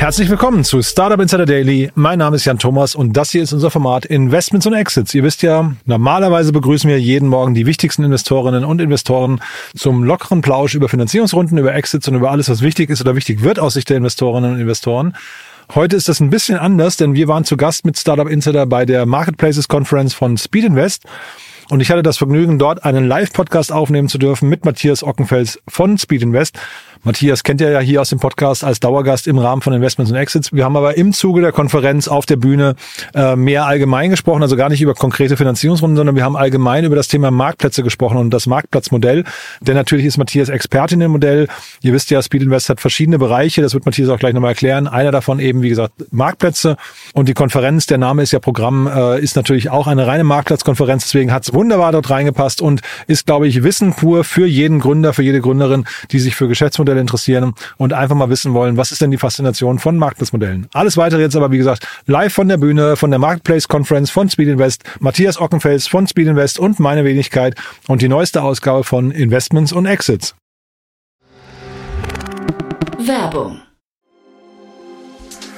Herzlich willkommen zu Startup Insider Daily. Mein Name ist Jan Thomas und das hier ist unser Format Investments und Exits. Ihr wisst ja, normalerweise begrüßen wir jeden Morgen die wichtigsten Investorinnen und Investoren zum lockeren Plausch über Finanzierungsrunden, über Exits und über alles, was wichtig ist oder wichtig wird aus Sicht der Investorinnen und Investoren. Heute ist das ein bisschen anders, denn wir waren zu Gast mit Startup Insider bei der Marketplaces Conference von Speed Invest. Und ich hatte das Vergnügen, dort einen Live-Podcast aufnehmen zu dürfen mit Matthias Ockenfels von Speed Invest. Matthias kennt ihr ja hier aus dem Podcast als Dauergast im Rahmen von Investments und Exits. Wir haben aber im Zuge der Konferenz auf der Bühne äh, mehr allgemein gesprochen, also gar nicht über konkrete Finanzierungsrunden, sondern wir haben allgemein über das Thema Marktplätze gesprochen und das Marktplatzmodell. Denn natürlich ist Matthias Expertin im Modell. Ihr wisst ja, Speed Invest hat verschiedene Bereiche. Das wird Matthias auch gleich nochmal erklären. Einer davon eben, wie gesagt, Marktplätze. Und die Konferenz, der Name ist ja Programm, äh, ist natürlich auch eine reine Marktplatzkonferenz. Deswegen hat es wunderbar dort reingepasst und ist, glaube ich, Wissen pur für jeden Gründer, für jede Gründerin, die sich für Geschäftsmodelle interessieren und einfach mal wissen wollen, was ist denn die Faszination von Marktplatzmodellen. Alles weitere jetzt aber, wie gesagt, live von der Bühne, von der Marketplace Conference von Speed Invest, Matthias Ockenfels von Speed Invest und meine Wenigkeit und die neueste Ausgabe von Investments und Exits. Werbung.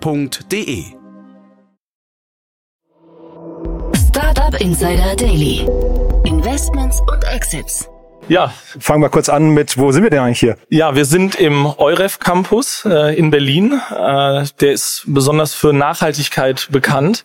www.startup.de. Startup Insider Daily. Investments und Exits. Ja, fangen wir kurz an mit, wo sind wir denn eigentlich hier? Ja, wir sind im EUREF Campus äh, in Berlin. Äh, der ist besonders für Nachhaltigkeit bekannt.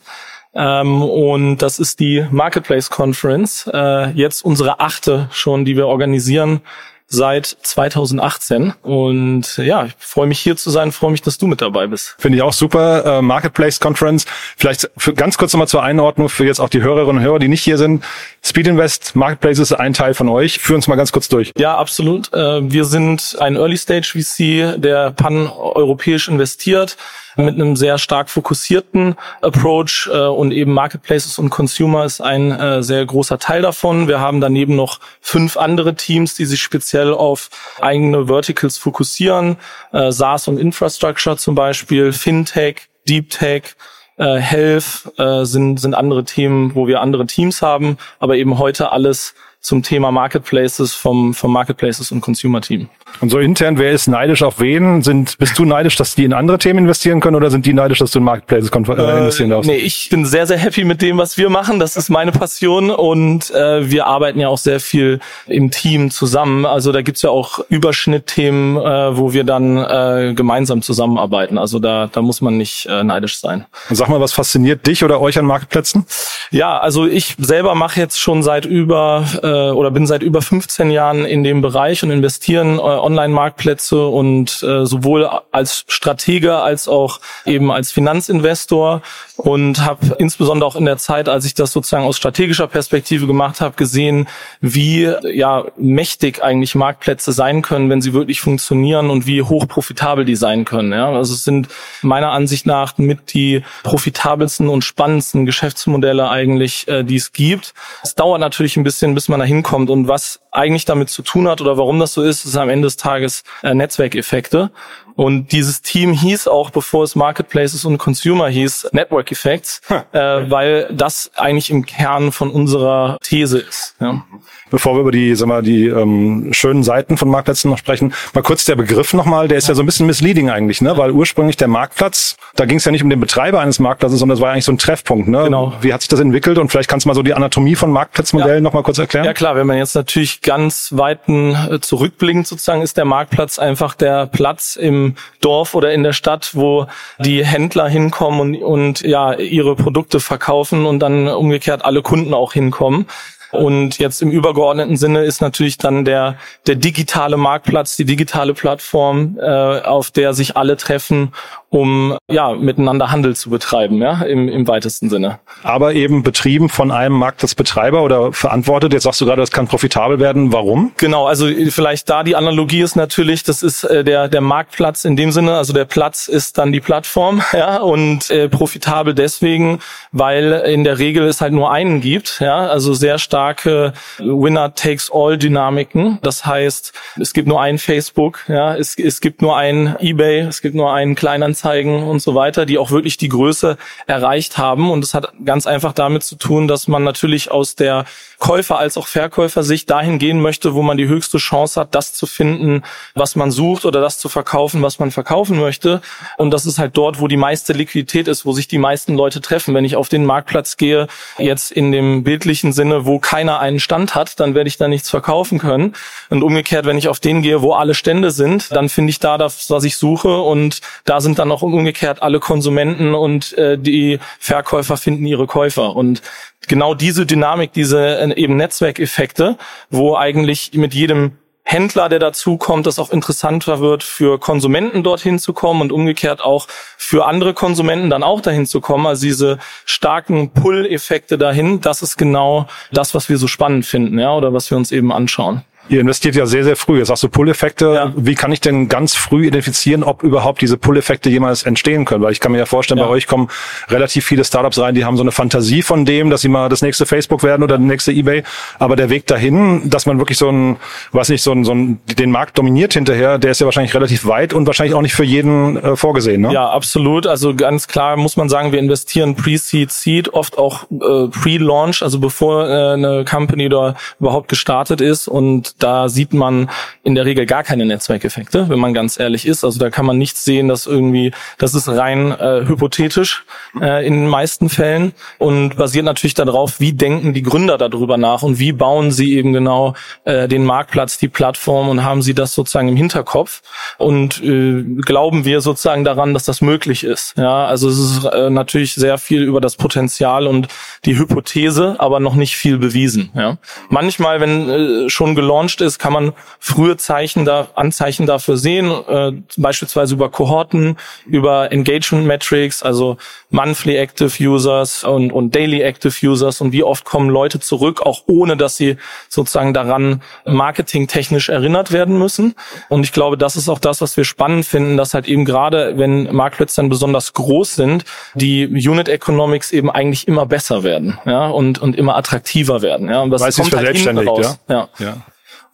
Ähm, und das ist die Marketplace Conference. Äh, jetzt unsere achte schon, die wir organisieren seit 2018. Und ja, ich freue mich hier zu sein, freue mich, dass du mit dabei bist. Finde ich auch super. Äh, Marketplace Conference. Vielleicht für ganz kurz nochmal zur Einordnung für jetzt auch die Hörerinnen und Hörer, die nicht hier sind. Speed Invest, Marketplace ist ein Teil von euch. Führ uns mal ganz kurz durch. Ja, absolut. Äh, wir sind ein Early Stage VC, der pan-europäisch investiert mit einem sehr stark fokussierten Approach äh, und eben Marketplaces und Consumer ist ein äh, sehr großer Teil davon. Wir haben daneben noch fünf andere Teams, die sich speziell auf eigene Verticals fokussieren, äh, SaaS und Infrastructure zum Beispiel, FinTech, Deep Tech, äh, Health äh, sind, sind andere Themen, wo wir andere Teams haben, aber eben heute alles zum Thema Marketplaces vom, vom Marketplaces und Consumer Team. Und so intern, wer ist neidisch auf wen? Sind, bist du neidisch, dass die in andere Themen investieren können oder sind die neidisch, dass du in Marketplaces äh, investieren darfst? Äh, nee, ich bin sehr, sehr happy mit dem, was wir machen. Das ist meine Passion und äh, wir arbeiten ja auch sehr viel im Team zusammen. Also da gibt's ja auch Überschnittthemen, äh, wo wir dann äh, gemeinsam zusammenarbeiten. Also da, da muss man nicht äh, neidisch sein. Und sag mal, was fasziniert dich oder euch an Marketplätzen? Ja, also ich selber mache jetzt schon seit über äh, oder bin seit über 15 Jahren in dem Bereich und investieren äh, Online-Marktplätze und äh, sowohl als Stratege als auch eben als Finanzinvestor und habe insbesondere auch in der Zeit, als ich das sozusagen aus strategischer Perspektive gemacht habe, gesehen, wie ja mächtig eigentlich Marktplätze sein können, wenn sie wirklich funktionieren und wie hoch profitabel die sein können. Ja? Also es sind meiner Ansicht nach mit die profitabelsten und spannendsten Geschäftsmodelle eigentlich, äh, die es gibt. Es dauert natürlich ein bisschen, bis man da hinkommt und was eigentlich damit zu tun hat oder warum das so ist, ist am Ende des Tages äh, Netzwerkeffekte. Und dieses Team hieß auch, bevor es Marketplaces und Consumer hieß, Network Effects, äh, weil das eigentlich im Kern von unserer These ist. Ja. Bevor wir über die, sag mal, die ähm, schönen Seiten von Marktplätzen noch sprechen, mal kurz der Begriff nochmal, der ist ja. ja so ein bisschen misleading eigentlich, ne? Weil ursprünglich der Marktplatz, da ging es ja nicht um den Betreiber eines Marktplatzes, sondern es war eigentlich so ein Treffpunkt, ne? Genau. Wie hat sich das entwickelt? Und vielleicht kannst du mal so die Anatomie von Marktplatzmodellen ja. nochmal kurz erklären? Ja klar, wenn man jetzt natürlich ganz weiten äh, zurückblickend sozusagen, ist der Marktplatz einfach der Platz im Dorf oder in der Stadt, wo die Händler hinkommen und, und ja ihre Produkte verkaufen und dann umgekehrt alle Kunden auch hinkommen. Und jetzt im übergeordneten Sinne ist natürlich dann der, der digitale Marktplatz, die digitale Plattform, äh, auf der sich alle treffen um ja miteinander Handel zu betreiben, ja, im, im weitesten Sinne. Aber eben betrieben von einem Marktplatzbetreiber oder verantwortet. Jetzt sagst du gerade, das kann profitabel werden. Warum? Genau, also vielleicht da die Analogie ist natürlich, das ist äh, der der Marktplatz in dem Sinne, also der Platz ist dann die Plattform, ja, und äh, profitabel deswegen, weil in der Regel es halt nur einen gibt, ja, also sehr starke Winner takes all Dynamiken. Das heißt, es gibt nur ein Facebook, ja, es, es gibt nur ein eBay, es gibt nur einen kleinen Anzeigen und so weiter, die auch wirklich die Größe erreicht haben. Und es hat ganz einfach damit zu tun, dass man natürlich aus der Käufer- als auch Verkäufersicht dahin gehen möchte, wo man die höchste Chance hat, das zu finden, was man sucht oder das zu verkaufen, was man verkaufen möchte. Und das ist halt dort, wo die meiste Liquidität ist, wo sich die meisten Leute treffen. Wenn ich auf den Marktplatz gehe, jetzt in dem bildlichen Sinne, wo keiner einen Stand hat, dann werde ich da nichts verkaufen können. Und umgekehrt, wenn ich auf den gehe, wo alle Stände sind, dann finde ich da das, was ich suche. Und da sind dann auch umgekehrt alle Konsumenten und äh, die Verkäufer finden ihre Käufer. Und genau diese Dynamik, diese äh, eben Netzwerkeffekte, wo eigentlich mit jedem Händler, der dazu kommt, das auch interessanter wird für Konsumenten dorthin zu kommen und umgekehrt auch für andere Konsumenten dann auch dahin zu kommen. Also diese starken Pull-Effekte dahin, das ist genau das, was wir so spannend finden, ja, oder was wir uns eben anschauen. Ihr investiert ja sehr, sehr früh. Jetzt sagst du Pull-Effekte. Ja. Wie kann ich denn ganz früh identifizieren, ob überhaupt diese Pull-Effekte jemals entstehen können? Weil ich kann mir ja vorstellen, ja. bei euch kommen relativ viele Startups rein, die haben so eine Fantasie von dem, dass sie mal das nächste Facebook werden oder der nächste eBay. Aber der Weg dahin, dass man wirklich so ein, weiß nicht, so ein, so ein, den Markt dominiert hinterher, der ist ja wahrscheinlich relativ weit und wahrscheinlich auch nicht für jeden äh, vorgesehen, ne? Ja, absolut. Also ganz klar muss man sagen, wir investieren Pre-Seed, Seed, oft auch äh, Pre-Launch, also bevor äh, eine Company da überhaupt gestartet ist und da sieht man in der Regel gar keine Netzwerkeffekte, wenn man ganz ehrlich ist. Also da kann man nicht sehen, dass irgendwie, das ist rein äh, hypothetisch äh, in den meisten Fällen und basiert natürlich darauf, wie denken die Gründer darüber nach und wie bauen sie eben genau äh, den Marktplatz, die Plattform und haben sie das sozusagen im Hinterkopf und äh, glauben wir sozusagen daran, dass das möglich ist. Ja, also es ist äh, natürlich sehr viel über das Potenzial und die Hypothese, aber noch nicht viel bewiesen. Ja, manchmal, wenn äh, schon gelauncht erforscht ist, kann man frühe Zeichen da, Anzeichen dafür sehen, äh, beispielsweise über Kohorten, über Engagement Metrics, also Monthly Active Users und, und Daily Active Users und wie oft kommen Leute zurück, auch ohne dass sie sozusagen daran marketingtechnisch erinnert werden müssen. Und ich glaube, das ist auch das, was wir spannend finden, dass halt eben gerade, wenn Marktplätze dann besonders groß sind, die Unit Economics eben eigentlich immer besser werden, ja, und, und immer attraktiver werden, ja. Und das Weil kommt halt hinten raus. Ja? ja. ja.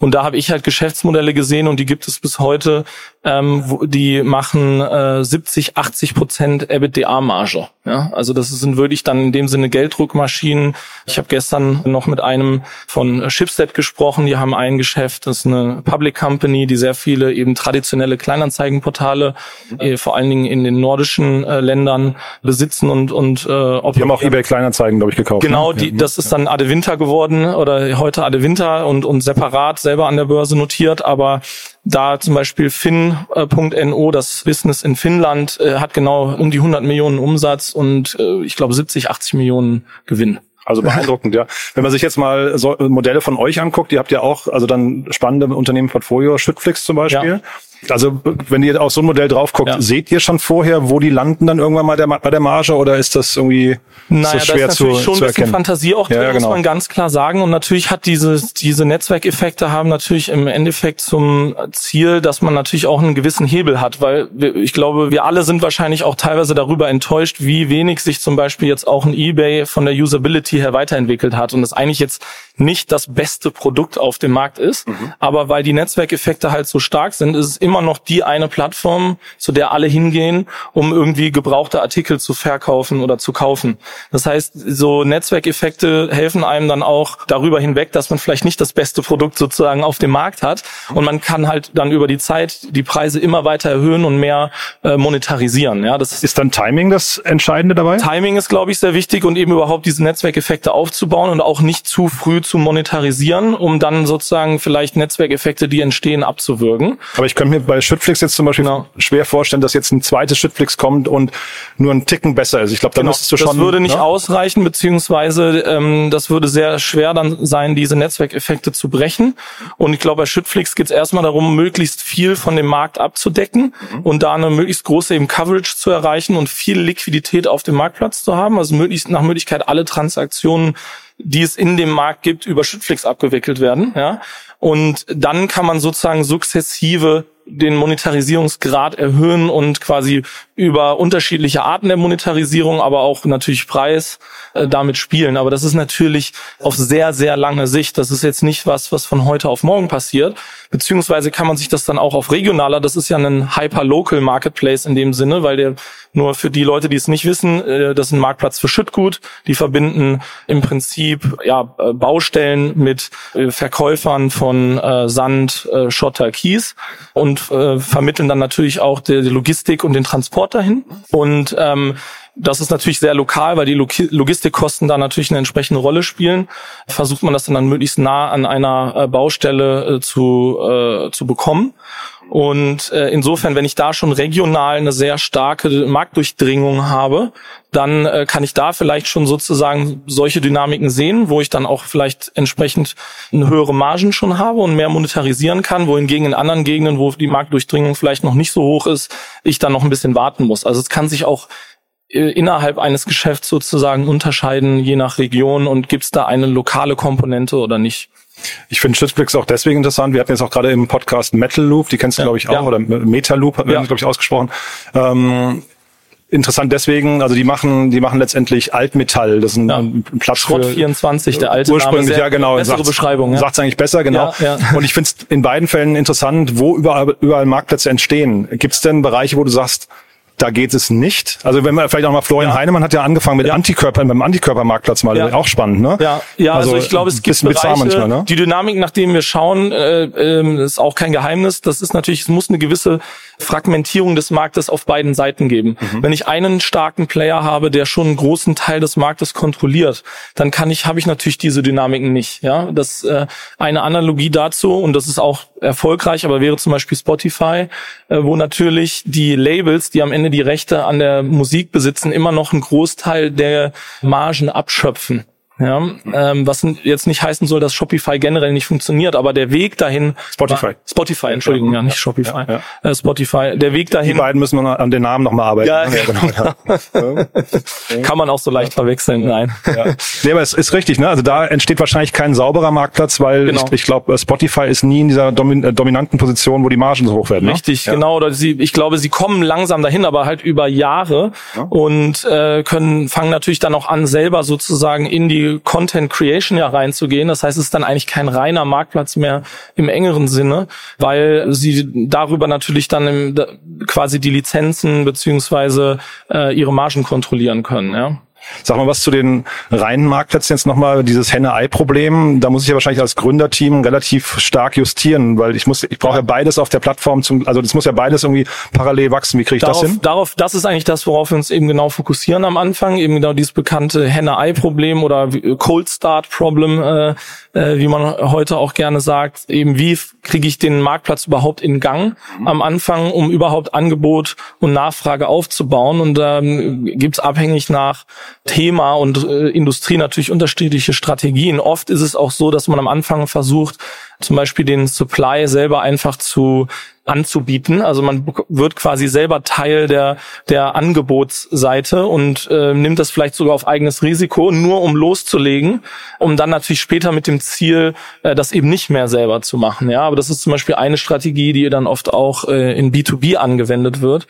Und da habe ich halt Geschäftsmodelle gesehen und die gibt es bis heute, ähm, wo, die machen äh, 70, 80 Prozent EBITDA-Marge. Ja? Also das sind wirklich dann in dem Sinne Gelddruckmaschinen. Ich habe gestern noch mit einem von Shipstead gesprochen, die haben ein Geschäft, das ist eine Public Company, die sehr viele eben traditionelle Kleinanzeigenportale, äh, vor allen Dingen in den nordischen äh, Ländern besitzen und und äh, ob die haben auch eBay Kleinanzeigen, glaube ich, gekauft. Genau, ne? die, das ist dann Ade Winter geworden oder heute Ade Winter und und separat selber an der Börse notiert, aber da zum Beispiel Fin.no, das Business in Finnland, äh, hat genau um die 100 Millionen Umsatz und äh, ich glaube 70, 80 Millionen Gewinn. Also beeindruckend, ja. Wenn man sich jetzt mal so Modelle von euch anguckt, ihr habt ja auch also dann spannende Unternehmen Portfolio, Schüttflix zum Beispiel. Ja. Also wenn ihr auf so ein Modell drauf guckt, ja. seht ihr schon vorher, wo die landen dann irgendwann mal der, bei der Marge oder ist das irgendwie naja, ist das schwer das ist natürlich zu, schon zu ein bisschen Fantasie auch drin, ja, genau. muss man ganz klar sagen. Und natürlich hat diese, diese Netzwerkeffekte haben natürlich im Endeffekt zum Ziel, dass man natürlich auch einen gewissen Hebel hat, weil wir, ich glaube, wir alle sind wahrscheinlich auch teilweise darüber enttäuscht, wie wenig sich zum Beispiel jetzt auch ein eBay von der Usability her weiterentwickelt hat und das eigentlich jetzt nicht das beste Produkt auf dem Markt ist. Mhm. Aber weil die Netzwerkeffekte halt so stark sind, ist es immer noch die eine Plattform, zu der alle hingehen, um irgendwie gebrauchte Artikel zu verkaufen oder zu kaufen. Das heißt, so Netzwerkeffekte helfen einem dann auch darüber hinweg, dass man vielleicht nicht das beste Produkt sozusagen auf dem Markt hat. Und man kann halt dann über die Zeit die Preise immer weiter erhöhen und mehr äh, monetarisieren. Ja, das ist dann Timing das Entscheidende dabei? Timing ist, glaube ich, sehr wichtig und eben überhaupt diese Netzwerkeffekte Netzwerkeffekte aufzubauen und auch nicht zu früh zu monetarisieren, um dann sozusagen vielleicht Netzwerkeffekte, die entstehen, abzuwürgen. Aber ich könnte mir bei Schüttflix jetzt zum Beispiel genau. schwer vorstellen, dass jetzt ein zweites Schüttflix kommt und nur ein Ticken besser ist. Ich glaube, da genau. müsstest du schon. Das würde nicht? Ne? ausreichen, beziehungsweise ähm, das würde sehr schwer dann sein, diese Netzwerkeffekte zu brechen. Und ich glaube, bei Schüttflix geht es erstmal darum, möglichst viel von dem Markt abzudecken mhm. und da eine möglichst große eben Coverage zu erreichen und viel Liquidität auf dem Marktplatz zu haben. Also möglichst nach Möglichkeit alle Transaktionen, die es in dem Markt gibt, über Schüttflix abgewickelt werden. Ja? Und dann kann man sozusagen sukzessive den Monetarisierungsgrad erhöhen und quasi über unterschiedliche Arten der Monetarisierung, aber auch natürlich Preis äh, damit spielen. Aber das ist natürlich auf sehr, sehr lange Sicht. Das ist jetzt nicht was, was von heute auf morgen passiert. Beziehungsweise kann man sich das dann auch auf regionaler, das ist ja ein Hyper-Local Marketplace in dem Sinne, weil der nur für die Leute, die es nicht wissen, äh, das ist ein Marktplatz für Schüttgut. Die verbinden im Prinzip ja, äh, Baustellen mit äh, Verkäufern von äh, Sand, Schotter, Kies und vermitteln dann natürlich auch die, die Logistik und den Transport dahin. Und ähm, das ist natürlich sehr lokal, weil die Logistikkosten da natürlich eine entsprechende Rolle spielen. Versucht man das dann, dann möglichst nah an einer äh, Baustelle äh, zu, äh, zu bekommen. Und äh, insofern, wenn ich da schon regional eine sehr starke Marktdurchdringung habe, dann äh, kann ich da vielleicht schon sozusagen solche Dynamiken sehen, wo ich dann auch vielleicht entsprechend eine höhere Margen schon habe und mehr monetarisieren kann, wohingegen in anderen Gegenden, wo die Marktdurchdringung vielleicht noch nicht so hoch ist, ich dann noch ein bisschen warten muss. Also es kann sich auch innerhalb eines Geschäfts sozusagen unterscheiden, je nach Region und gibt es da eine lokale Komponente oder nicht. Ich finde Schützblix auch deswegen interessant. Wir hatten jetzt auch gerade im Podcast Metal Loop, die kennst du, ja, glaube ich, auch, ja. oder Meta Loop, ja. glaube ich, ausgesprochen. Ähm, interessant deswegen, also die machen, die machen letztendlich Altmetall. Das ist ein, ja. ein Platz Schrott 24, der alte ursprünglich, Name, ja genau. Bessere sagt's, Beschreibung. Ja. Sagt's eigentlich besser, genau. Ja, ja. Und ich finde es in beiden Fällen interessant, wo überall, überall Marktplätze entstehen. Gibt es denn Bereiche, wo du sagst, da geht es nicht. Also wenn man vielleicht auch mal Florian ja. Heinemann hat ja angefangen mit ja. Antikörpern beim Antikörpermarktplatz mal, ja. auch spannend, ne? Ja, ja also, also ich glaube, es gibt Bereiche, manchmal, ne? die Dynamik, nach denen wir schauen, äh, äh, ist auch kein Geheimnis. Das ist natürlich, es muss eine gewisse Fragmentierung des Marktes auf beiden Seiten geben. Mhm. Wenn ich einen starken Player habe, der schon einen großen Teil des Marktes kontrolliert, dann kann ich, habe ich natürlich diese Dynamiken nicht. Ja, das äh, eine Analogie dazu und das ist auch erfolgreich, aber wäre zum Beispiel Spotify, äh, wo natürlich die Labels, die am Ende die Rechte an der Musik besitzen, immer noch einen Großteil der Margen abschöpfen. Ja, ähm, was jetzt nicht heißen soll, dass Shopify generell nicht funktioniert, aber der Weg dahin. Spotify. War, Spotify, Entschuldigung, ja, nicht Shopify. Ja, ja. Äh, Spotify. Der Weg dahin. Die beiden müssen wir an den Namen nochmal arbeiten. Ja, genau. Kann man auch so leicht verwechseln, nein. Ja. Nee, aber es ist richtig, ne? Also da entsteht wahrscheinlich kein sauberer Marktplatz, weil genau. ich, ich glaube, Spotify ist nie in dieser domin äh, dominanten Position, wo die Margen so hoch werden. Ne? Richtig, genau. Oder sie, ich glaube, sie kommen langsam dahin, aber halt über Jahre und äh, können fangen natürlich dann auch an, selber sozusagen in die Content Creation ja reinzugehen. Das heißt, es ist dann eigentlich kein reiner Marktplatz mehr im engeren Sinne, weil sie darüber natürlich dann im, quasi die Lizenzen beziehungsweise äh, ihre Margen kontrollieren können. Ja. Sag mal was zu den reinen Marktplätzen jetzt nochmal, dieses Henne-Ei-Problem. Da muss ich ja wahrscheinlich als Gründerteam relativ stark justieren, weil ich muss, ich brauche ja beides auf der Plattform zum, also das muss ja beides irgendwie parallel wachsen. Wie kriege ich darauf, das hin? Darauf, das ist eigentlich das, worauf wir uns eben genau fokussieren am Anfang. Eben genau dieses bekannte Henne-Ei-Problem oder Cold Start-Problem, äh, äh, wie man heute auch gerne sagt. Eben wie kriege ich den Marktplatz überhaupt in Gang am Anfang, um überhaupt Angebot und Nachfrage aufzubauen. Und ähm, gibt es abhängig nach Thema und äh, Industrie natürlich unterschiedliche Strategien. Oft ist es auch so, dass man am Anfang versucht, zum Beispiel den Supply selber einfach zu anzubieten. Also man wird quasi selber Teil der, der Angebotsseite und äh, nimmt das vielleicht sogar auf eigenes Risiko, nur um loszulegen, um dann natürlich später mit dem Ziel, äh, das eben nicht mehr selber zu machen. Ja, aber das ist zum Beispiel eine Strategie, die dann oft auch äh, in B2B angewendet wird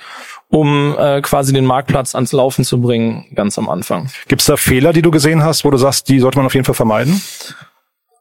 um äh, quasi den Marktplatz ans Laufen zu bringen, ganz am Anfang. Gibt es da Fehler, die du gesehen hast, wo du sagst, die sollte man auf jeden Fall vermeiden?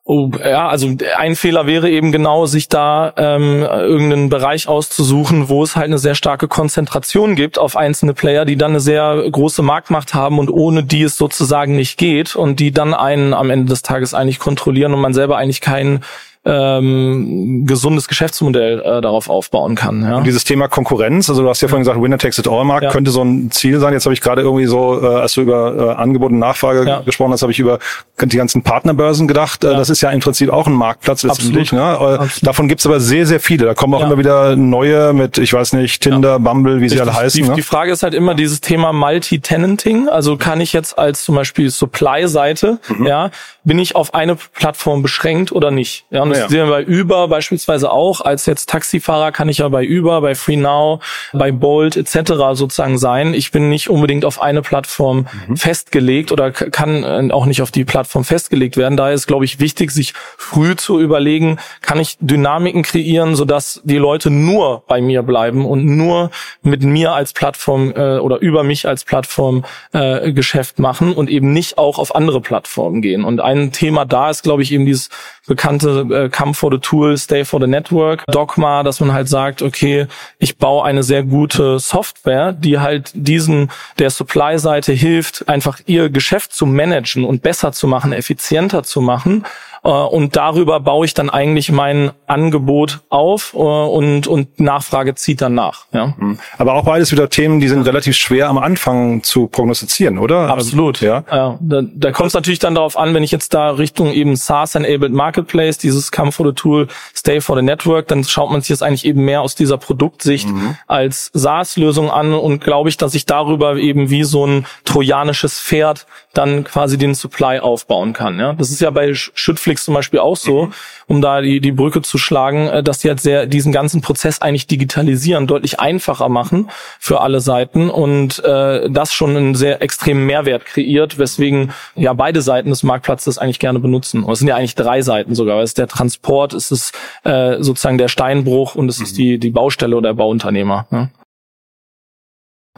Oh, ja, also ein Fehler wäre eben genau, sich da ähm, irgendeinen Bereich auszusuchen, wo es halt eine sehr starke Konzentration gibt auf einzelne Player, die dann eine sehr große Marktmacht haben und ohne die es sozusagen nicht geht und die dann einen am Ende des Tages eigentlich kontrollieren und man selber eigentlich keinen ähm, gesundes Geschäftsmodell äh, darauf aufbauen kann. Ja. Und dieses Thema Konkurrenz, also du hast ja vorhin gesagt, Winner takes it all Markt, ja. könnte so ein Ziel sein. Jetzt habe ich gerade irgendwie so, äh, als du über äh, Angebot und Nachfrage ja. gesprochen hast, habe ich über die ganzen Partnerbörsen gedacht. Äh, ja. Das ist ja im Prinzip auch ein Marktplatz letztendlich. Ne? Äh, Absolut. Davon gibt's aber sehr, sehr viele. Da kommen auch immer wieder neue mit, ich weiß nicht, Tinder, Bumble, wie sie alle heißen. Die, ne? die Frage ist halt immer dieses Thema Multi-Tenanting. Also kann ich jetzt als zum Beispiel Supply-Seite, mhm. ja, bin ich auf eine Plattform beschränkt oder nicht? Ja, und das ja. sehen wir bei Uber beispielsweise auch. Als jetzt Taxifahrer kann ich ja bei Uber, bei FreeNow, bei Bolt etc. sozusagen sein. Ich bin nicht unbedingt auf eine Plattform mhm. festgelegt oder kann äh, auch nicht auf die Plattform festgelegt werden. Daher ist, glaube ich, wichtig, sich früh zu überlegen, kann ich Dynamiken kreieren, sodass die Leute nur bei mir bleiben und nur mit mir als Plattform äh, oder über mich als Plattform äh, Geschäft machen und eben nicht auch auf andere Plattformen gehen. Und ein Thema da ist, glaube ich, eben dieses bekannte äh, Come for the Tool, Stay for the Network Dogma, dass man halt sagt, okay, ich baue eine sehr gute Software, die halt diesen der Supply-Seite hilft, einfach ihr Geschäft zu managen und besser zu machen, effizienter zu machen und darüber baue ich dann eigentlich mein Angebot auf äh, und, und Nachfrage zieht dann nach. Ja. Mhm. Aber auch beides wieder Themen, die sind relativ schwer am Anfang zu prognostizieren, oder? Absolut. ja. ja da da kommt es natürlich dann darauf an, wenn ich jetzt da Richtung eben SaaS-enabled Marketplace, dieses Come for the Tool, Stay for the Network, dann schaut man sich das eigentlich eben mehr aus dieser Produktsicht mhm. als SaaS-Lösung an und glaube ich, dass ich darüber eben wie so ein trojanisches Pferd dann quasi den Supply aufbauen kann. Ja. Das ist ja bei Schüttflick Netflix zum Beispiel auch so, mhm. um da die, die Brücke zu schlagen, äh, dass die halt sehr diesen ganzen Prozess eigentlich digitalisieren, deutlich einfacher machen für alle Seiten und äh, das schon einen sehr extremen Mehrwert kreiert, weswegen ja beide Seiten des Marktplatzes eigentlich gerne benutzen. Und es sind ja eigentlich drei Seiten sogar. Es ist der Transport, es ist äh, sozusagen der Steinbruch und es mhm. ist die, die Baustelle oder der Bauunternehmer. Ja.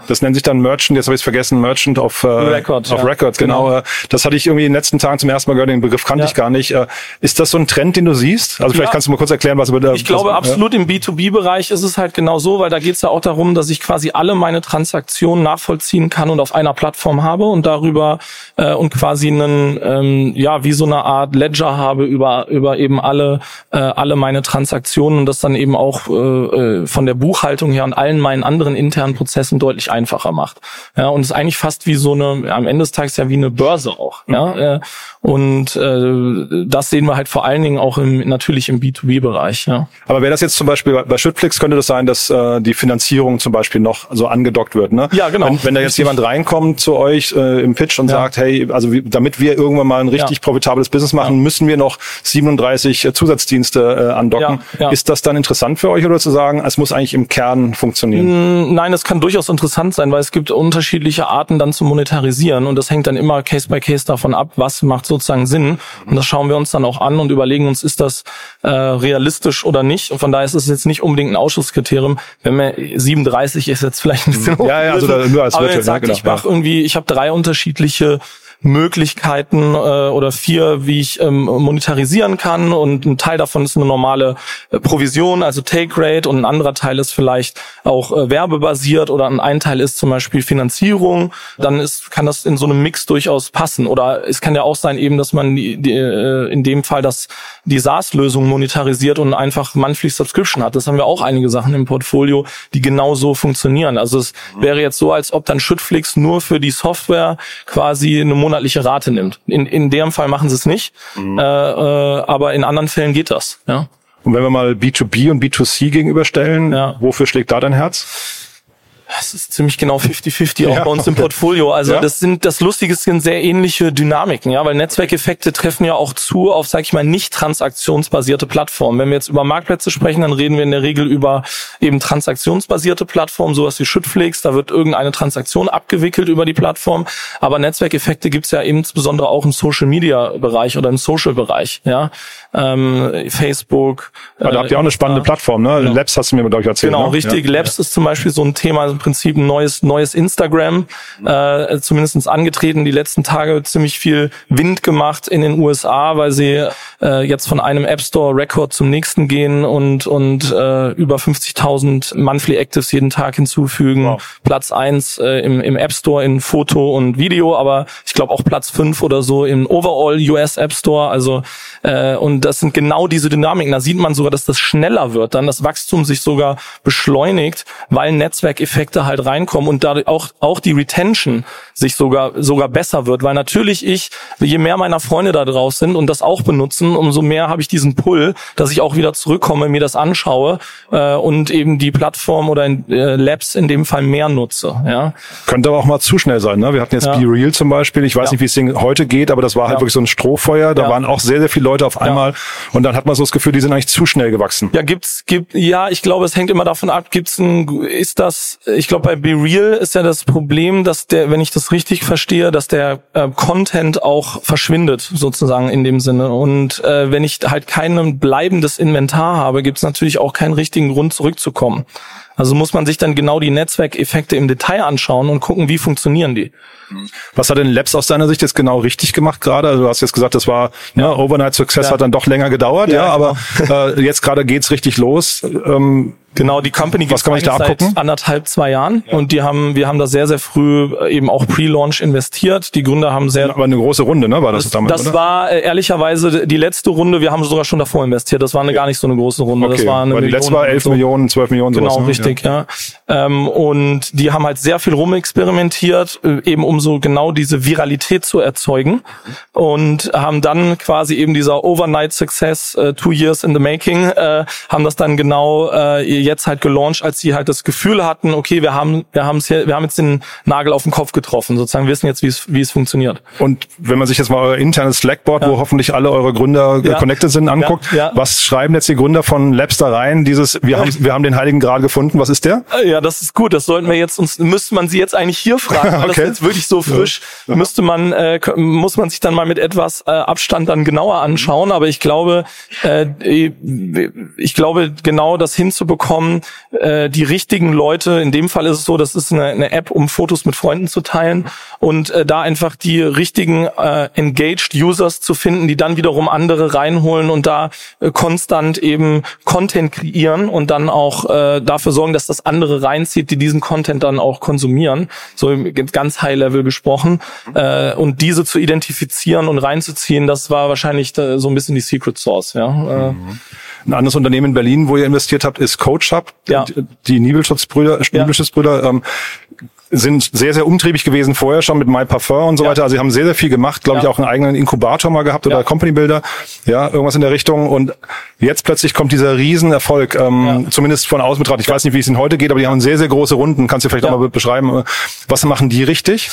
Das nennt sich dann Merchant, jetzt habe ich es vergessen, Merchant of, äh, Record, of ja. Records, genau. genau. Das hatte ich irgendwie in den letzten Tagen zum ersten Mal gehört, den Begriff kannte ja. ich gar nicht. Äh, ist das so ein Trend, den du siehst? Also vielleicht ja. kannst du mal kurz erklären, was über der... Ich glaube, absolut im B2B-Bereich ist es halt genau so, weil da geht es ja auch darum, dass ich quasi alle meine Transaktionen nachvollziehen kann und auf einer Plattform habe und darüber äh, und quasi einen, ähm, ja, wie so eine Art Ledger habe über, über eben alle, äh, alle meine Transaktionen und das dann eben auch äh, äh von der Buchhaltung her und allen meinen anderen internen Prozessen deutlich deutlich einfacher macht. Ja, und es ist eigentlich fast wie so eine, am Ende des Tages ja wie eine Börse auch. Ja, mhm. äh, und äh, das sehen wir halt vor allen Dingen auch im, natürlich im B2B-Bereich. Ja. Aber wäre das jetzt zum Beispiel bei Schüttflix, könnte das sein, dass äh, die Finanzierung zum Beispiel noch so angedockt wird, ne? Ja, genau. Wenn, wenn da jetzt jemand reinkommt zu euch äh, im Pitch und ja. sagt, hey, also wie, damit wir irgendwann mal ein richtig ja. profitables Business machen, ja. müssen wir noch 37 äh, Zusatzdienste äh, andocken. Ist das dann interessant für euch oder zu sagen, es muss eigentlich im Kern funktionieren? Nein, es kann durchaus interessant sein, weil es gibt unterschiedliche Arten dann zu monetarisieren und das hängt dann immer Case by Case davon ab, was macht sozusagen Sinn. Und das schauen wir uns dann auch an und überlegen uns, ist das äh, realistisch oder nicht. Und von daher ist es jetzt nicht unbedingt ein Ausschusskriterium. Wenn wir 37 ist jetzt vielleicht ein bisschen Ja, ja, also da, nur als Aber jetzt sagt, ja, genau, ich mache irgendwie, ich habe drei unterschiedliche Möglichkeiten äh, oder vier, wie ich ähm, monetarisieren kann. Und ein Teil davon ist eine normale äh, Provision, also Take Rate. Und ein anderer Teil ist vielleicht auch äh, werbebasiert. Oder ein Teil ist zum Beispiel Finanzierung, dann ist, kann das in so einem Mix durchaus passen. Oder es kann ja auch sein eben, dass man die, die, äh, in dem Fall das die SaaS-Lösung monetarisiert und einfach monthly Subscription hat. Das haben wir auch einige Sachen im Portfolio, die genau so funktionieren. Also es wäre jetzt so, als ob dann Schüttflix nur für die Software quasi eine monatliche Rate nimmt. In, in dem Fall machen sie es nicht, mhm. äh, äh, aber in anderen Fällen geht das. Ja. Und wenn wir mal B2B und B2C gegenüberstellen, ja. wofür schlägt da dein Herz? Es ist ziemlich genau 50-50 auch ja, bei uns im Portfolio. Also ja. das sind das Lustige sind sehr ähnliche Dynamiken, ja, weil Netzwerkeffekte treffen ja auch zu auf, sag ich mal, nicht transaktionsbasierte Plattformen. Wenn wir jetzt über Marktplätze sprechen, dann reden wir in der Regel über eben transaktionsbasierte Plattformen, sowas wie Schüttflix, da wird irgendeine Transaktion abgewickelt über die Plattform. Aber Netzwerkeffekte gibt's ja insbesondere auch im Social Media Bereich oder im Social Bereich, ja. Ähm, Facebook. Aber da habt ihr auch eine spannende äh, Plattform, ne? Genau. Labs hast du mir, glaube ich, erzählt. Genau, ne? richtig. Labs ist zum Beispiel so ein Thema, im Prinzip ein neues, neues Instagram, äh, zumindest angetreten, die letzten Tage ziemlich viel Wind gemacht in den USA, weil sie äh, jetzt von einem App Store Record zum nächsten gehen und, und äh, über 50.000 Monthly Actives jeden Tag hinzufügen. Wow. Platz eins äh, im, im App Store in Foto und Video, aber ich glaube auch Platz fünf oder so im Overall US App Store. Also äh, und das sind genau diese Dynamiken. Da sieht man sogar, dass das schneller wird, dann das Wachstum sich sogar beschleunigt, weil Netzwerkeffekte halt reinkommen und da auch auch die Retention sich sogar sogar besser wird, weil natürlich ich, je mehr meiner Freunde da drauf sind und das auch benutzen, umso mehr habe ich diesen Pull, dass ich auch wieder zurückkomme, mir das anschaue äh, und eben die Plattform oder in, äh, Labs in dem Fall mehr nutze. Ja. Könnte aber auch mal zu schnell sein. Ne? Wir hatten jetzt ja. Be Real zum Beispiel. Ich weiß ja. nicht, wie es Ding heute geht, aber das war halt ja. wirklich so ein Strohfeuer. Da waren auch sehr, sehr viele Leute auf einmal und dann hat man so das Gefühl, die sind eigentlich zu schnell gewachsen. Ja, gibt's, gibt, ja, ich glaube, es hängt immer davon ab, gibt's ein, ist das, ich glaube, bei Be Real ist ja das Problem, dass der, wenn ich das richtig verstehe, dass der äh, Content auch verschwindet, sozusagen in dem Sinne. Und äh, wenn ich halt kein bleibendes Inventar habe, gibt's natürlich auch keinen richtigen Grund zurückzukommen. Also muss man sich dann genau die Netzwerkeffekte im Detail anschauen und gucken, wie funktionieren die. Was hat denn Labs aus deiner Sicht jetzt genau richtig gemacht gerade? Also du hast jetzt gesagt, das war ne, ja. ne, Overnight Success ja. hat dann doch länger gedauert, ja, ja aber genau. äh, jetzt gerade geht's richtig los. Ähm, Genau, die Company gibt es seit anderthalb, zwei Jahren ja. und die haben, wir haben da sehr, sehr früh äh, eben auch Pre-Launch investiert. Die Gründer haben sehr. Aber eine große Runde, ne? War das, das damals? Das oder? war äh, ehrlicherweise die letzte Runde. Wir haben sogar schon davor investiert. Das war eine, gar nicht so eine große Runde. Okay. Das war eine Weil die letzte war elf so. Millionen, zwölf Millionen. Genau, sowas, ne? richtig, ja. ja. Ähm, und die haben halt sehr viel rumexperimentiert, äh, eben um so genau diese Viralität zu erzeugen und haben dann quasi eben dieser Overnight Success, uh, two years in the making, äh, haben das dann genau äh, jetzt halt gelauncht als sie halt das Gefühl hatten, okay, wir haben, wir haben es hier, wir haben jetzt den Nagel auf den Kopf getroffen, sozusagen wissen jetzt, wie es, wie es funktioniert. Und wenn man sich jetzt mal euer internes Slackboard, ja. wo hoffentlich alle eure Gründer ja. connected sind, anguckt, was schreiben jetzt die Gründer von Labs da rein? Dieses, wir haben, wir haben den Heiligen Gral gefunden. Was ist der? Ja, das ist gut. Das sollten wir jetzt uns, müsste man sie jetzt eigentlich hier fragen, weil okay. das ist jetzt wirklich so frisch. Müsste man, äh, muss man sich dann mal mit etwas äh, Abstand dann genauer anschauen. Aber ich glaube, äh, ich glaube, genau das hinzubekommen, äh, die richtigen Leute, in dem Fall ist es so, das ist eine, eine App, um Fotos mit Freunden zu teilen und äh, da einfach die richtigen äh, engaged Users zu finden, die dann wiederum andere reinholen und da äh, konstant eben Content kreieren und dann auch äh, dafür sorgen, dass das andere reinzieht, die diesen Content dann auch konsumieren, so ganz High Level gesprochen äh, und diese zu identifizieren und reinzuziehen, das war wahrscheinlich so ein bisschen die Secret Source, ja. Äh, mhm. Ein anderes Unternehmen in Berlin, wo ihr investiert habt, ist CoachUp. Ja. Die Nibelschutzbrüder, Nibelschutzbrüder ähm, sind sehr, sehr umtriebig gewesen vorher schon mit MyParfum und so ja. weiter. Also sie haben sehr, sehr viel gemacht, glaube ja. ich, auch einen eigenen Inkubator mal gehabt oder ja. Company Builder, ja, irgendwas in der Richtung. Und jetzt plötzlich kommt dieser Riesenerfolg, ähm, zumindest von außen betrachtet. Ich weiß nicht, wie es ihnen heute geht, aber die haben sehr, sehr große Runden. Kannst du vielleicht auch mal beschreiben, was machen die richtig?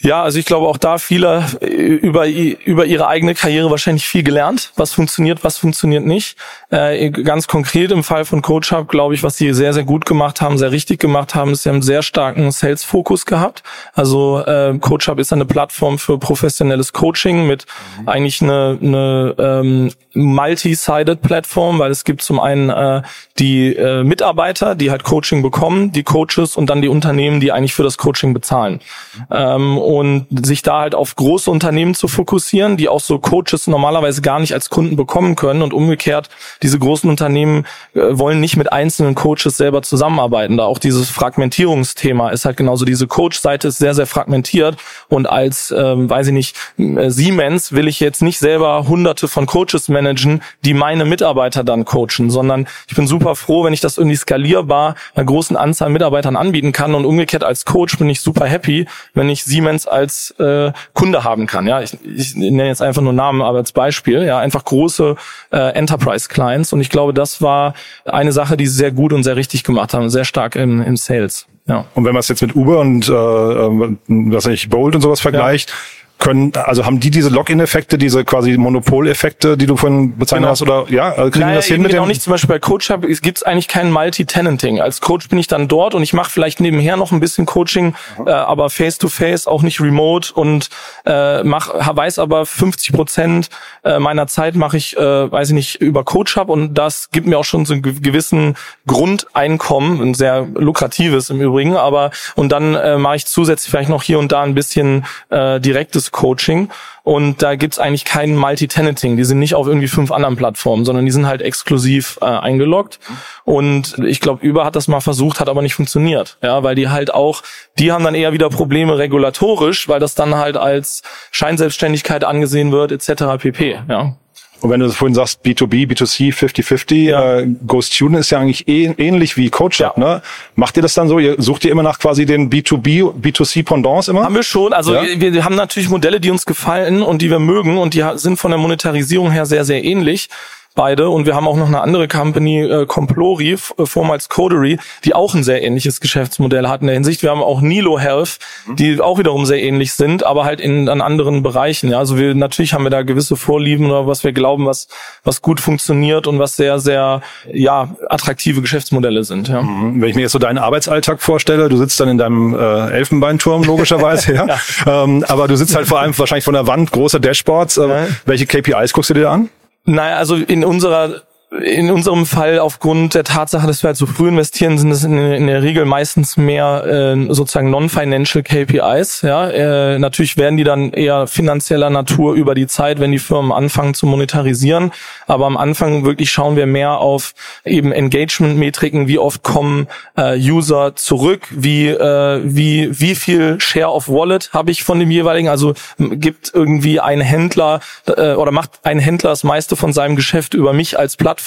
Ja, also ich glaube auch da viele äh, über, über ihre eigene Karriere wahrscheinlich viel gelernt, was funktioniert, was funktioniert nicht. Äh, ganz konkret im Fall von Coach Hub, glaube ich, was sie sehr, sehr gut gemacht haben, sehr richtig gemacht haben, ist, sie haben einen sehr starken Sales-Fokus gehabt. Also äh, Coach Hub ist eine Plattform für professionelles Coaching mit mhm. eigentlich eine, eine ähm, multi-sided Plattform, weil es gibt zum einen äh, die äh, Mitarbeiter, die halt Coaching bekommen, die Coaches und dann die Unternehmen, die eigentlich für das Coaching bezahlen. Mhm. Ähm, und sich da halt auf große Unternehmen zu fokussieren, die auch so Coaches normalerweise gar nicht als Kunden bekommen können und umgekehrt, diese großen Unternehmen äh, wollen nicht mit einzelnen Coaches selber zusammenarbeiten. Da auch dieses Fragmentierungsthema ist halt genauso. Diese Coach-Seite ist sehr, sehr fragmentiert und als, ähm, weiß ich nicht, äh, Siemens will ich jetzt nicht selber hunderte von Coaches managen, die meine Mitarbeiter dann coachen, sondern ich bin super froh, wenn ich das irgendwie skalierbar einer großen Anzahl Mitarbeitern anbieten kann und umgekehrt als Coach bin ich super happy, wenn ich Siemens als äh, Kunde haben kann. Ja, ich, ich nenne jetzt einfach nur Namen, aber als Beispiel. Ja, einfach große äh, Enterprise Clients. Und ich glaube, das war eine Sache, die sie sehr gut und sehr richtig gemacht haben, sehr stark im, im Sales. Ja. Und wenn man es jetzt mit Uber und äh, äh was ich Bolt und sowas vergleicht, können, also haben die diese Login-Effekte, diese quasi Monopol-Effekte, die du vorhin bezeichnet Genau. hast, oder ja, äh, kriegen Naja, das hin mit dem? nicht. Zum Beispiel bei CoachUp gibt es eigentlich kein Multi-Tenanting. Als Coach bin ich dann dort und ich mache vielleicht nebenher noch ein bisschen Coaching, äh, aber face-to-face, auch nicht remote und äh, mach, weiß aber 50 Prozent äh, meiner Zeit mache ich, äh, weiß ich nicht, über CoachUp und das gibt mir auch schon so einen ge- gewissen Grundeinkommen, ein sehr lukratives im Übrigen, aber und dann äh, mache ich zusätzlich vielleicht noch hier und da ein bisschen äh, direktes Coaching und da gibt's eigentlich kein Multi-Tenanting. Die sind nicht auf irgendwie fünf anderen Plattformen, sondern die sind halt exklusiv äh, eingeloggt. Und ich glaube, Uber hat das mal versucht, hat aber nicht funktioniert. Ja, weil die halt auch, die haben dann eher wieder Probleme regulatorisch, weil das dann halt als Scheinselbstständigkeit angesehen wird, etc. pp. Ja. Und wenn du vorhin sagst B2B, B2C, 50-50, Ja. äh, GoStudent ist ja eigentlich eh, ähnlich wie CoachUp, Ja. ne? Macht ihr das dann so? Ihr sucht ihr immer nach quasi den B2B, B2C Pendants immer? Haben wir schon. Also Ja? wir, wir haben natürlich Modelle, die uns gefallen und die wir mögen und die sind von der Monetarisierung her sehr, sehr ähnlich. Beide und wir haben auch noch eine andere Company, äh, Complori, äh, vormals Codery, die auch ein sehr ähnliches Geschäftsmodell hat in der Hinsicht. Wir haben auch Nilo Health, die auch wiederum sehr ähnlich sind, aber halt in an anderen Bereichen. Ja, also wir natürlich haben wir da gewisse Vorlieben oder was wir glauben, was was gut funktioniert und was sehr sehr ja attraktive Geschäftsmodelle sind. Ja. Wenn ich mir jetzt so deinen Arbeitsalltag vorstelle, du sitzt dann in deinem äh, Elfenbeinturm logischerweise, ja. Ähm, aber du sitzt halt vor allem wahrscheinlich von der Wand, große Dashboards. Äh, Ja. Welche KPIs guckst du dir an? Naja, also in unserer in unserem Fall aufgrund der Tatsache, dass wir halt so früh investieren, sind es in, in der Regel meistens mehr äh, sozusagen non-financial KPIs. Ja, äh, natürlich werden die dann eher finanzieller Natur über die Zeit, wenn die Firmen anfangen zu monetarisieren. Aber am Anfang wirklich schauen wir mehr auf eben Engagement-Metriken, wie oft kommen äh, User zurück, wie äh, wie wie viel Share of Wallet habe ich von dem jeweiligen. Also gibt irgendwie ein Händler äh, oder macht ein Händler das meiste von seinem Geschäft über mich als Plattform.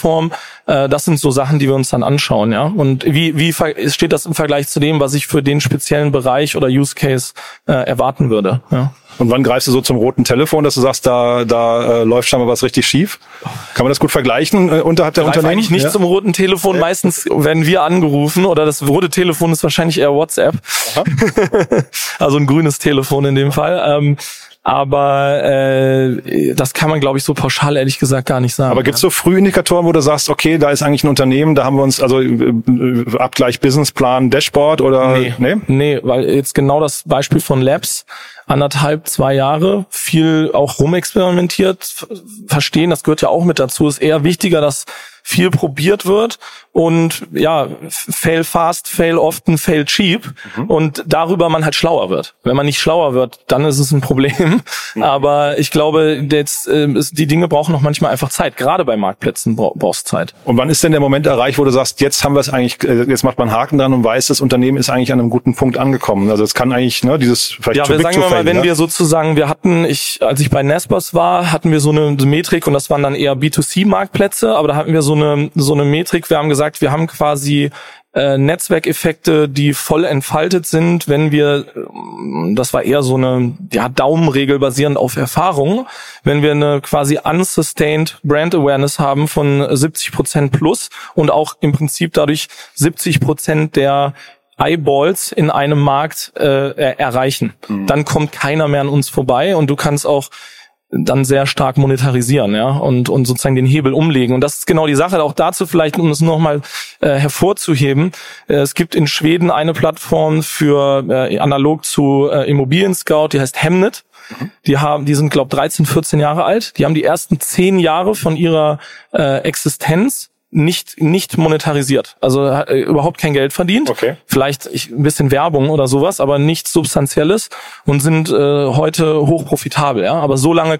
Äh, das sind so Sachen, die wir uns dann anschauen, ja. Und wie wie steht das im Vergleich zu dem, was ich für den speziellen Bereich oder Use Case äh, erwarten würde? Ja. Und wann greifst du so zum roten Telefon, dass du sagst, da, da äh, läuft scheinbar was richtig schief? Kann man das gut vergleichen äh, unterhalb der Greif Unternehmen? eigentlich nicht ja? zum roten Telefon. Meistens werden wir angerufen oder das rote Telefon ist wahrscheinlich eher WhatsApp. also ein grünes Telefon in dem Fall. Ähm, aber äh, das kann man, glaube ich, so pauschal ehrlich gesagt gar nicht sagen. Aber gibt's so Frühindikatoren, wo du sagst, okay, da ist eigentlich ein Unternehmen, da haben wir uns, also äh, Abgleich Businessplan, Dashboard oder Nee, nee? nee, weil jetzt genau das Beispiel von Labs, anderthalb, zwei Jahre, viel auch rumexperimentiert, verstehen, das gehört ja auch mit dazu, ist eher wichtiger, dass viel probiert wird und ja, fail fast, fail often, fail cheap und darüber man halt schlauer wird. Wenn man nicht schlauer wird, dann ist es ein Problem. Aber ich glaube, jetzt, äh, ist, die Dinge brauchen noch manchmal einfach Zeit. Gerade bei Marktplätzen bra- brauchst du Zeit. Und wann ist denn der Moment erreicht, wo du sagst, jetzt haben wir es eigentlich, äh, jetzt macht man Haken dran und weiß, das Unternehmen ist eigentlich an einem guten Punkt angekommen. Also es kann eigentlich, ne, dieses vielleicht Ja, too big to mal, wenn ja? wir sozusagen, wir hatten, ich, als ich bei Nespers war, hatten wir so eine Metrik und das waren dann eher B2C-Marktplätze, aber da hatten wir so eine, so eine Metrik, wir haben gesagt, wir haben quasi äh, Netzwerkeffekte, die voll entfaltet sind, wenn wir, ähm, das war eher so eine ja, Daumenregel basierend auf Erfahrung, wenn wir eine quasi unsustained Brand Awareness haben von 70 Prozent plus und auch im Prinzip dadurch 70 Prozent der Eyeballs in einem Markt äh, er- erreichen. Dann kommt keiner mehr an uns vorbei und du kannst auch dann sehr stark monetarisieren, ja, und, und sozusagen den Hebel umlegen. Und das ist genau die Sache, auch dazu vielleicht, um es nochmal äh, hervorzuheben. Äh, es gibt in Schweden eine Plattform für äh, analog zu äh, Immobilien Scout, die heißt Hemnet. Die haben, die sind, glaube 13, 14 Jahre alt. Die haben die ersten zehn Jahre von ihrer äh, Existenz nicht nicht monetarisiert, also äh, überhaupt kein Geld verdient. Okay. Vielleicht ich, ein bisschen Werbung oder sowas, aber nichts Substanzielles und sind äh, heute hochprofitabel. Ja, aber so lange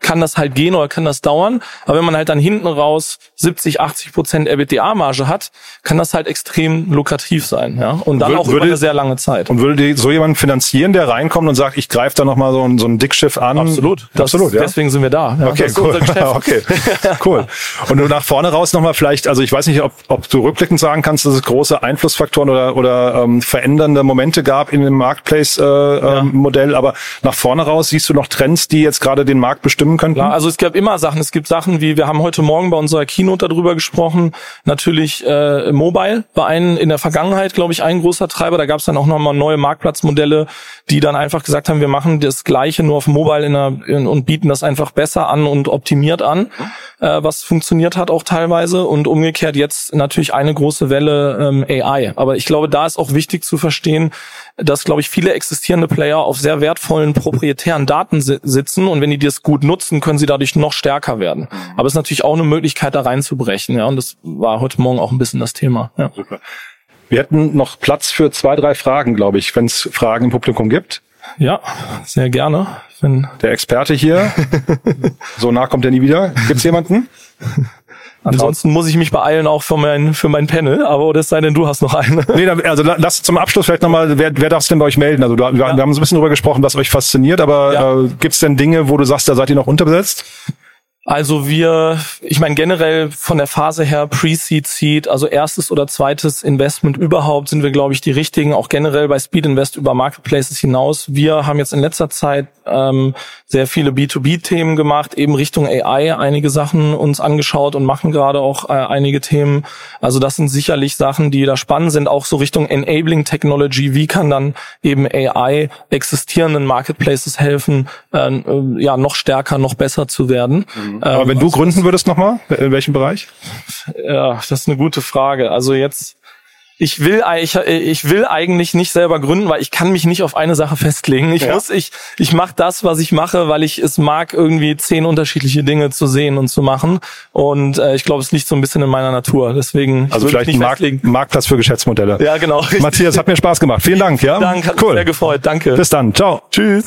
kann das halt gehen oder kann das dauern. Aber wenn man halt dann hinten raus 70, 80 Prozent EBITDA-Marge hat, kann das halt extrem lukrativ sein. Ja, und dann Wür- auch über würde- eine sehr lange Zeit. Und würde so jemand finanzieren, der reinkommt und sagt, ich greife da nochmal so ein, so ein Dickschiff an? Absolut. Das, Absolut, ja. Deswegen sind wir da. Ja, Okay, cool. okay, cool. Und du nach vorne raus nochmal vielleicht, also ich weiß nicht, ob, ob du rückblickend sagen kannst, dass es große Einflussfaktoren oder, oder ähm, verändernde Momente gab in dem Marketplace-Modell, äh, ähm, Modell, aber nach vorne raus siehst du noch Trends, die jetzt gerade den Marktplatz bestimmen könnten? Klar, also es gab immer Sachen. Es gibt Sachen wie, wir haben heute Morgen bei unserer Keynote darüber gesprochen, natürlich äh, Mobile war ein, in der Vergangenheit, glaube ich, ein großer Treiber. Da gab es dann auch nochmal neue Marktplatzmodelle, die dann einfach gesagt haben, wir machen das Gleiche nur auf Mobile in der, in, und bieten das einfach besser an und optimiert an, äh, was funktioniert hat auch teilweise. Und umgekehrt jetzt natürlich eine große Welle ähm, AI. Aber ich glaube, da ist auch wichtig zu verstehen, dass, glaube ich, viele existierende Player auf sehr wertvollen proprietären Daten si sitzen und wenn die das gut nutzen, können sie dadurch noch stärker werden. Aber es ist natürlich auch eine Möglichkeit, da reinzubrechen. Ja, und das war heute Morgen auch ein bisschen das Thema. Ja. Super. Wir hätten noch Platz für zwei, drei Fragen, glaube ich, wenn es Fragen im Publikum gibt. Ja, sehr gerne. Wenn Der Experte hier, so nah kommt er nie wieder. Gibt's jemanden? Ansonsten muss ich mich beeilen auch für mein, für mein Panel, aber oder es sei denn, du hast noch eine. Nee, also lass zum Abschluss vielleicht nochmal, wer, wer darf es denn bei euch melden? Also du, ja. wir haben so ein bisschen drüber gesprochen, was euch fasziniert, aber ja. äh, gibt es denn Dinge, wo du sagst, da seid ihr noch unterbesetzt? Also wir, ich meine generell von der Phase her Pre-Seed, Seed, also erstes oder zweites Investment überhaupt sind wir, glaube ich, die richtigen, auch generell bei Speed Invest über Marketplaces hinaus. Wir haben jetzt in letzter Zeit ähm, sehr viele B2B-Themen gemacht, eben Richtung AI einige Sachen uns angeschaut und machen gerade auch äh, einige Themen. Also das sind sicherlich Sachen, die da spannend sind, auch so Richtung Enabling Technology. Wie kann dann eben AI existierenden Marketplaces helfen, äh, äh, ja noch stärker, noch besser zu werden? Mhm. Mhm. Aber wenn du gründen würdest nochmal, in welchem Bereich? Ja, das ist eine gute Frage. Also jetzt, ich will, ich, ich will eigentlich nicht selber gründen, weil ich kann mich nicht auf eine Sache festlegen. Ich ja. muss, ich, ich mache das, was ich mache, weil ich es mag, irgendwie zehn unterschiedliche Dinge zu sehen und zu machen. Und äh, ich glaube, es liegt so ein bisschen in meiner Natur. Deswegen also vielleicht ein Markt, Marktplatz für Geschäftsmodelle. Ja, genau. Matthias, hat mir Spaß gemacht. Vielen Dank. Ja, Dank, hat cool. mich sehr gefreut. Danke. Bis dann. Ciao. Tschüss.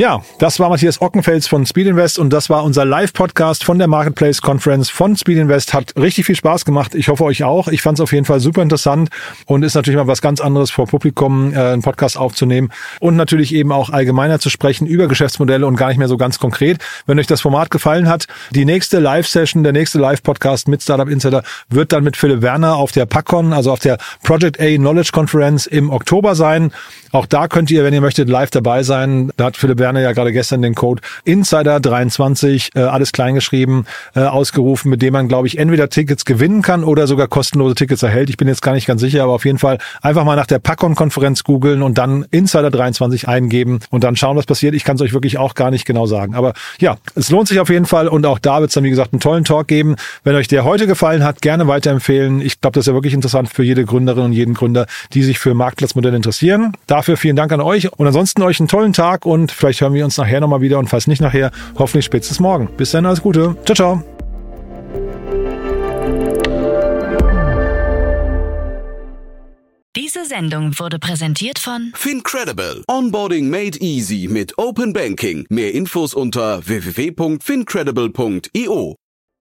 Ja, das war Matthias Ockenfels von Speed Invest und das war unser Live-Podcast von der Marketplace Conference von Speed Invest. Hat richtig viel Spaß gemacht. Ich hoffe euch auch. Ich fand es auf jeden Fall super interessant und ist natürlich mal was ganz anderes vor Publikum, äh, einen Podcast aufzunehmen und natürlich eben auch allgemeiner zu sprechen über Geschäftsmodelle und gar nicht mehr so ganz konkret. Wenn euch das Format gefallen hat, die nächste Live-Session, der nächste Live-Podcast mit Startup Insider wird dann mit Philipp Werner auf der PACON, also auf der Project A Knowledge Conference im Oktober sein. Auch da könnt ihr, wenn ihr möchtet, live dabei sein. Da hat Philipp Werner ja gerade gestern den Code Insider23, äh, alles kleingeschrieben, äh, ausgerufen, mit dem man, glaube ich, entweder Tickets gewinnen kann oder sogar kostenlose Tickets erhält. Ich bin jetzt gar nicht ganz sicher, aber auf jeden Fall einfach mal nach der Packon-Konferenz googeln und dann Insider23 eingeben und dann schauen, was passiert. Ich kann es euch wirklich auch gar nicht genau sagen. Aber ja, es lohnt sich auf jeden Fall und auch da wird es dann, wie gesagt, einen tollen Talk geben. Wenn euch der heute gefallen hat, gerne weiterempfehlen. Ich glaube, das ist ja wirklich interessant für jede Gründerin und jeden Gründer, die sich für Marktplatzmodelle interessieren. Dafür vielen Dank an euch und ansonsten euch einen tollen Tag und vielleicht hören wir uns nachher nochmal wieder und falls nicht nachher, hoffentlich spätestens morgen. Bis dann, alles Gute. Ciao, ciao. Diese Sendung wurde präsentiert von Fincredible. Onboarding made easy mit Open Banking. Mehr Infos unter www.fincredible.io.